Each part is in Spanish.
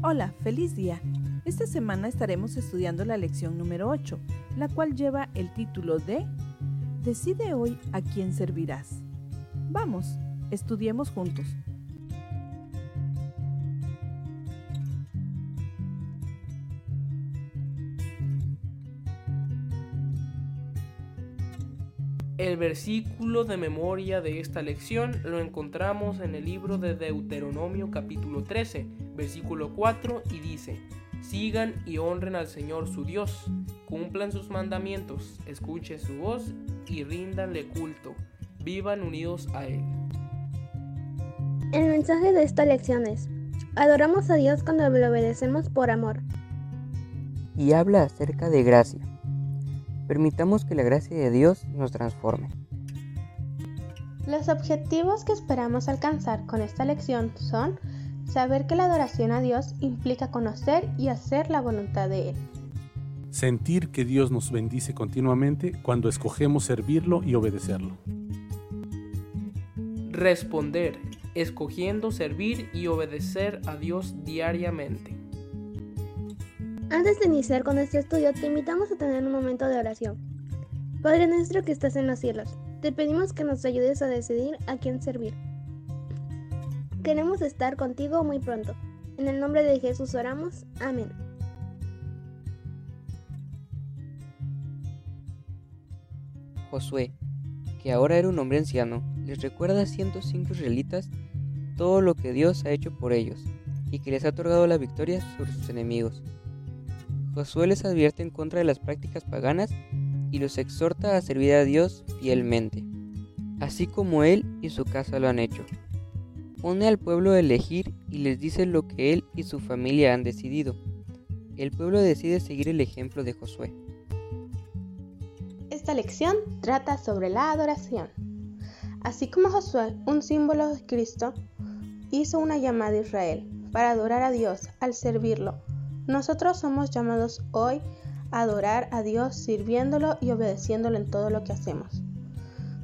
Hola, feliz día. Esta semana estaremos estudiando la lección número 8, la cual lleva el título de Decide hoy a quién servirás. Vamos, estudiemos juntos. El versículo de memoria de esta lección lo encontramos en el libro de Deuteronomio capítulo 13, versículo 4 y dice, Sigan y honren al Señor su Dios, cumplan sus mandamientos, escuchen su voz y ríndanle culto, vivan unidos a Él. El mensaje de esta lección es, adoramos a Dios cuando le obedecemos por amor. Y habla acerca de gracia. Permitamos que la gracia de Dios nos transforme. Los objetivos que esperamos alcanzar con esta lección son saber que la adoración a Dios implica conocer y hacer la voluntad de Él. Sentir que Dios nos bendice continuamente cuando escogemos servirlo y obedecerlo. Responder, escogiendo servir y obedecer a Dios diariamente. Antes de iniciar con este estudio, te invitamos a tener un momento de oración. Padre nuestro que estás en los cielos, te pedimos que nos ayudes a decidir a quién servir. Queremos estar contigo muy pronto. En el nombre de Jesús oramos. Amén. Josué, que ahora era un hombre anciano, les recuerda a 105 israelitas todo lo que Dios ha hecho por ellos y que les ha otorgado la victoria sobre sus enemigos. Josué les advierte en contra de las prácticas paganas y los exhorta a servir a Dios fielmente, así como él y su casa lo han hecho. Pone al pueblo a elegir y les dice lo que él y su familia han decidido. El pueblo decide seguir el ejemplo de Josué. Esta lección trata sobre la adoración. Así como Josué, un símbolo de Cristo, hizo una llamada a Israel para adorar a Dios al servirlo nosotros somos llamados hoy a adorar a Dios sirviéndolo y obedeciéndolo en todo lo que hacemos.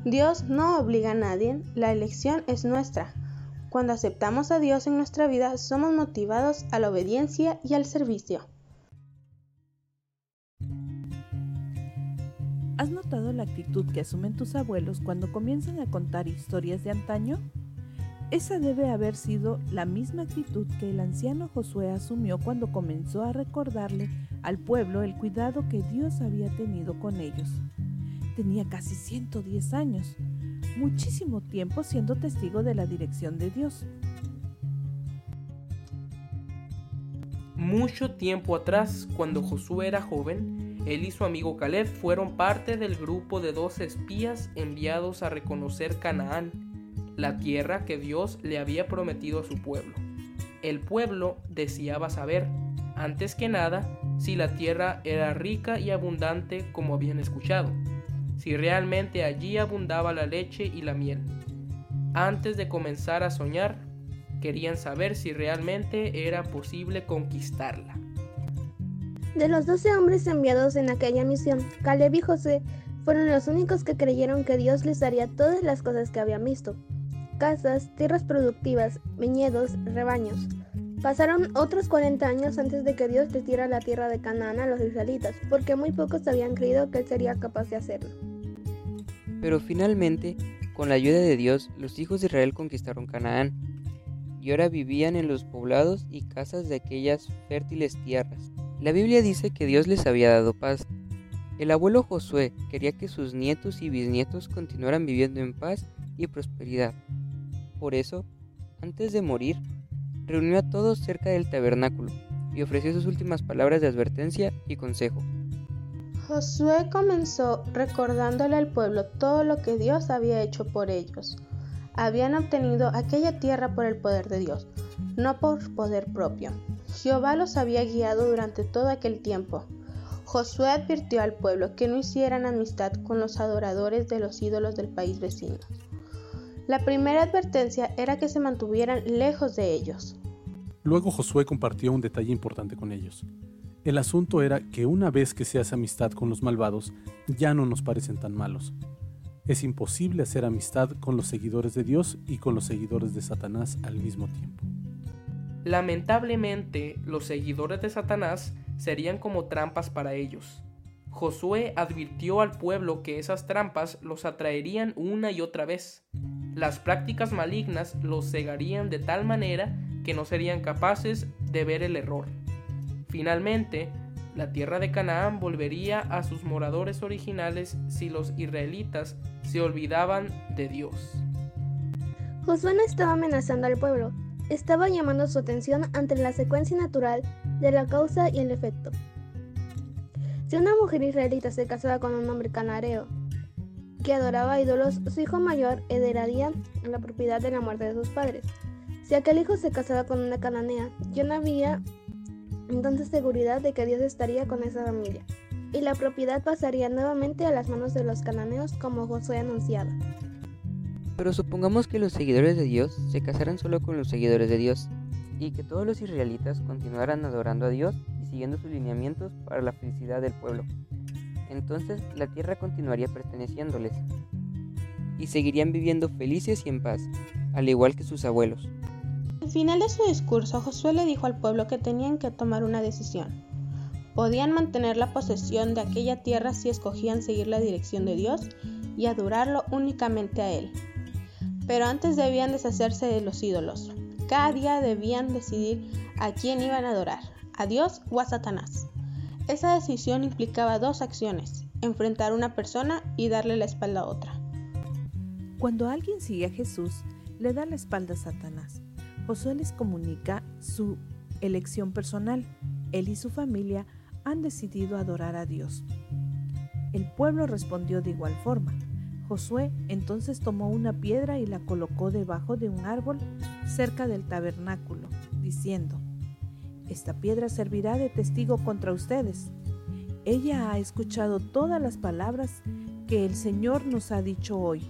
Dios no obliga a nadie, la elección es nuestra. Cuando aceptamos a Dios en nuestra vida, somos motivados a la obediencia y al servicio. ¿Has notado la actitud que asumen tus abuelos cuando comienzan a contar historias de antaño? Esa debe haber sido la misma actitud que el anciano Josué asumió cuando comenzó a recordarle al pueblo el cuidado que Dios había tenido con ellos. Tenía casi 110 años, muchísimo tiempo siendo testigo de la dirección de Dios. Mucho tiempo atrás, cuando Josué era joven, él y su amigo Caleb fueron parte del grupo de dos espías enviados a reconocer Canaán la tierra que Dios le había prometido a su pueblo. El pueblo deseaba saber, antes que nada, si la tierra era rica y abundante como habían escuchado, si realmente allí abundaba la leche y la miel. Antes de comenzar a soñar, querían saber si realmente era posible conquistarla. De los doce hombres enviados en aquella misión, Caleb y José fueron los únicos que creyeron que Dios les daría todas las cosas que habían visto casas, tierras productivas, viñedos, rebaños. Pasaron otros 40 años antes de que Dios les diera la tierra de Canaán a los israelitas, porque muy pocos habían creído que Él sería capaz de hacerlo. Pero finalmente, con la ayuda de Dios, los hijos de Israel conquistaron Canaán, y ahora vivían en los poblados y casas de aquellas fértiles tierras. La Biblia dice que Dios les había dado paz. El abuelo Josué quería que sus nietos y bisnietos continuaran viviendo en paz y prosperidad. Por eso, antes de morir, reunió a todos cerca del tabernáculo y ofreció sus últimas palabras de advertencia y consejo. Josué comenzó recordándole al pueblo todo lo que Dios había hecho por ellos. Habían obtenido aquella tierra por el poder de Dios, no por poder propio. Jehová los había guiado durante todo aquel tiempo. Josué advirtió al pueblo que no hicieran amistad con los adoradores de los ídolos del país vecino. La primera advertencia era que se mantuvieran lejos de ellos. Luego Josué compartió un detalle importante con ellos. El asunto era que una vez que se hace amistad con los malvados, ya no nos parecen tan malos. Es imposible hacer amistad con los seguidores de Dios y con los seguidores de Satanás al mismo tiempo. Lamentablemente, los seguidores de Satanás serían como trampas para ellos. Josué advirtió al pueblo que esas trampas los atraerían una y otra vez. Las prácticas malignas los cegarían de tal manera que no serían capaces de ver el error. Finalmente, la tierra de Canaán volvería a sus moradores originales si los israelitas se olvidaban de Dios. Josué no estaba amenazando al pueblo, estaba llamando su atención ante la secuencia natural de la causa y el efecto. Si una mujer israelita se casaba con un hombre canareo que adoraba ídolos, su hijo mayor heredaría la propiedad de la muerte de sus padres. Si aquel hijo se casaba con una cananea, ya no había entonces seguridad de que Dios estaría con esa familia, y la propiedad pasaría nuevamente a las manos de los cananeos como Josué anunciaba. Pero supongamos que los seguidores de Dios se casaran solo con los seguidores de Dios, y que todos los israelitas continuaran adorando a Dios y siguiendo sus lineamientos para la felicidad del pueblo. Entonces la tierra continuaría perteneciéndoles, y seguirían viviendo felices y en paz, al igual que sus abuelos. Al final de su discurso, Josué le dijo al pueblo que tenían que tomar una decisión. Podían mantener la posesión de aquella tierra si escogían seguir la dirección de Dios y adorarlo únicamente a Él. Pero antes debían deshacerse de los ídolos. Cada día debían decidir a quién iban a adorar, a Dios o a Satanás. Esa decisión implicaba dos acciones, enfrentar a una persona y darle la espalda a otra. Cuando alguien sigue a Jesús, le da la espalda a Satanás. Josué les comunica su elección personal. Él y su familia han decidido adorar a Dios. El pueblo respondió de igual forma. Josué entonces tomó una piedra y la colocó debajo de un árbol cerca del tabernáculo, diciendo, Esta piedra servirá de testigo contra ustedes. Ella ha escuchado todas las palabras que el Señor nos ha dicho hoy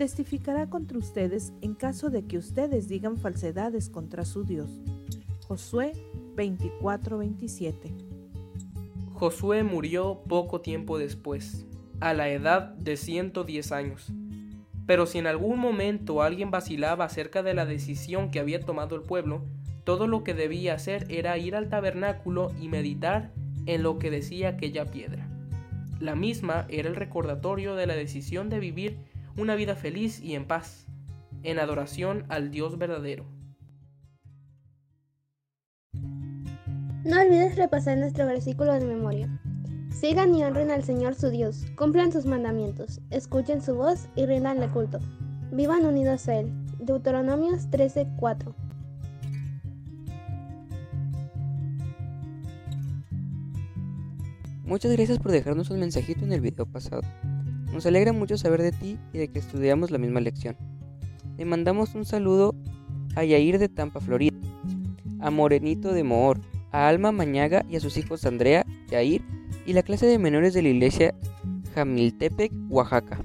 testificará contra ustedes en caso de que ustedes digan falsedades contra su Dios. Josué 24:27 Josué murió poco tiempo después, a la edad de 110 años. Pero si en algún momento alguien vacilaba acerca de la decisión que había tomado el pueblo, todo lo que debía hacer era ir al tabernáculo y meditar en lo que decía aquella piedra. La misma era el recordatorio de la decisión de vivir una vida feliz y en paz, en adoración al Dios verdadero. No olvides repasar nuestro versículo de memoria. Sigan y honren al Señor su Dios, cumplan sus mandamientos, escuchen su voz y rindanle culto. Vivan unidos a Él. Deuteronomios 13:4. Muchas gracias por dejarnos un mensajito en el video pasado. Nos alegra mucho saber de ti y de que estudiamos la misma lección. Le mandamos un saludo a Yair de Tampa, Florida, a Morenito de Moor, a Alma Mañaga y a sus hijos Andrea, Yair y la clase de menores de la iglesia Jamiltepec, Oaxaca.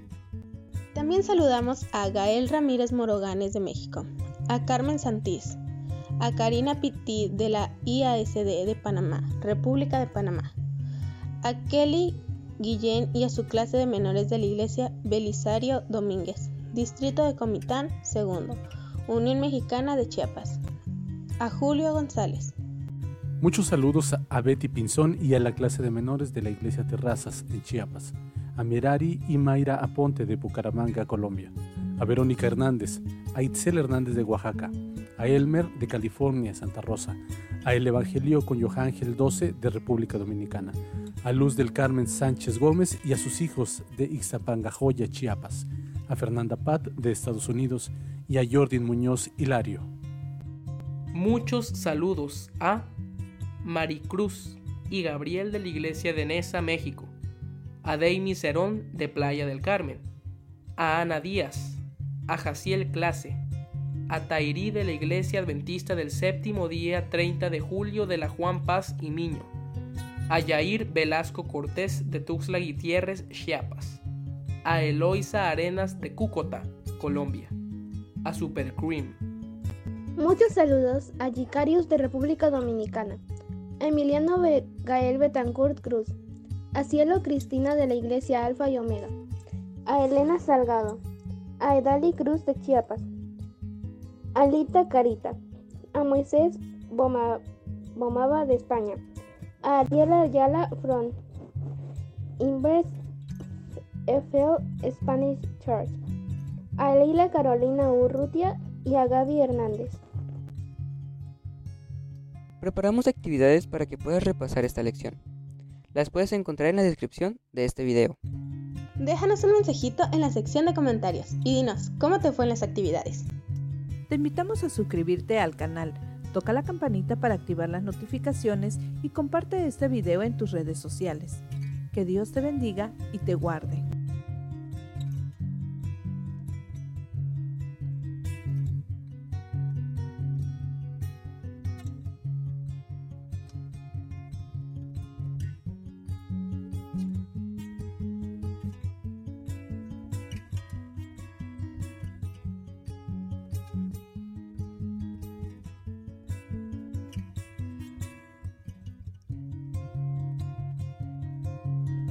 También saludamos a Gael Ramírez Moroganes de México, a Carmen Santís, a Karina Pitti de la IASD de Panamá, República de Panamá, a Kelly Guillén y a su clase de menores de la iglesia Belisario Domínguez, Distrito de Comitán, segundo, Unión Mexicana de Chiapas. A Julio González. Muchos saludos a Betty Pinzón y a la clase de menores de la iglesia Terrazas en Chiapas, a Mirari y Mayra Aponte de Bucaramanga, Colombia, a Verónica Hernández, a Itzel Hernández de Oaxaca, a Elmer de California, Santa Rosa, a El Evangelio con Johángel 12 de República Dominicana, a Luz del Carmen Sánchez Gómez y a sus hijos de Ixtapangajoya, Chiapas, a Fernanda Pat de Estados Unidos y a Jordi Muñoz Hilario. Muchos saludos a Maricruz y Gabriel de la Iglesia de Nesa, México, a Deimi Cerón de Playa del Carmen, a Ana Díaz, a Jaciel Clase, a Tairí de la Iglesia Adventista del Séptimo Día 30 de Julio de la Juan Paz y Miño, a Yair Velasco Cortés de Tuxtla Gutiérrez, Chiapas, a Eloisa Arenas de Cúcota, Colombia, a Super Cream. Muchos saludos a Gicarius de República Dominicana, a Emiliano Gael Betancourt Cruz, a Cielo Cristina de la Iglesia Alfa y Omega, a Elena Salgado, a Edali Cruz de Chiapas, a Lita Carita, a Moisés Bomaba de España, a Ariel Ayala from Inverse FL Spanish Church, a Leila Carolina Urrutia y a Gaby Hernández. Preparamos actividades para que puedas repasar esta lección. Las puedes encontrar en la descripción de este video. Déjanos un mensajito en la sección de comentarios y dinos cómo te fue en las actividades. Te invitamos a suscribirte al canal, toca la campanita para activar las notificaciones y comparte este video en tus redes sociales. Que Dios te bendiga y te guarde.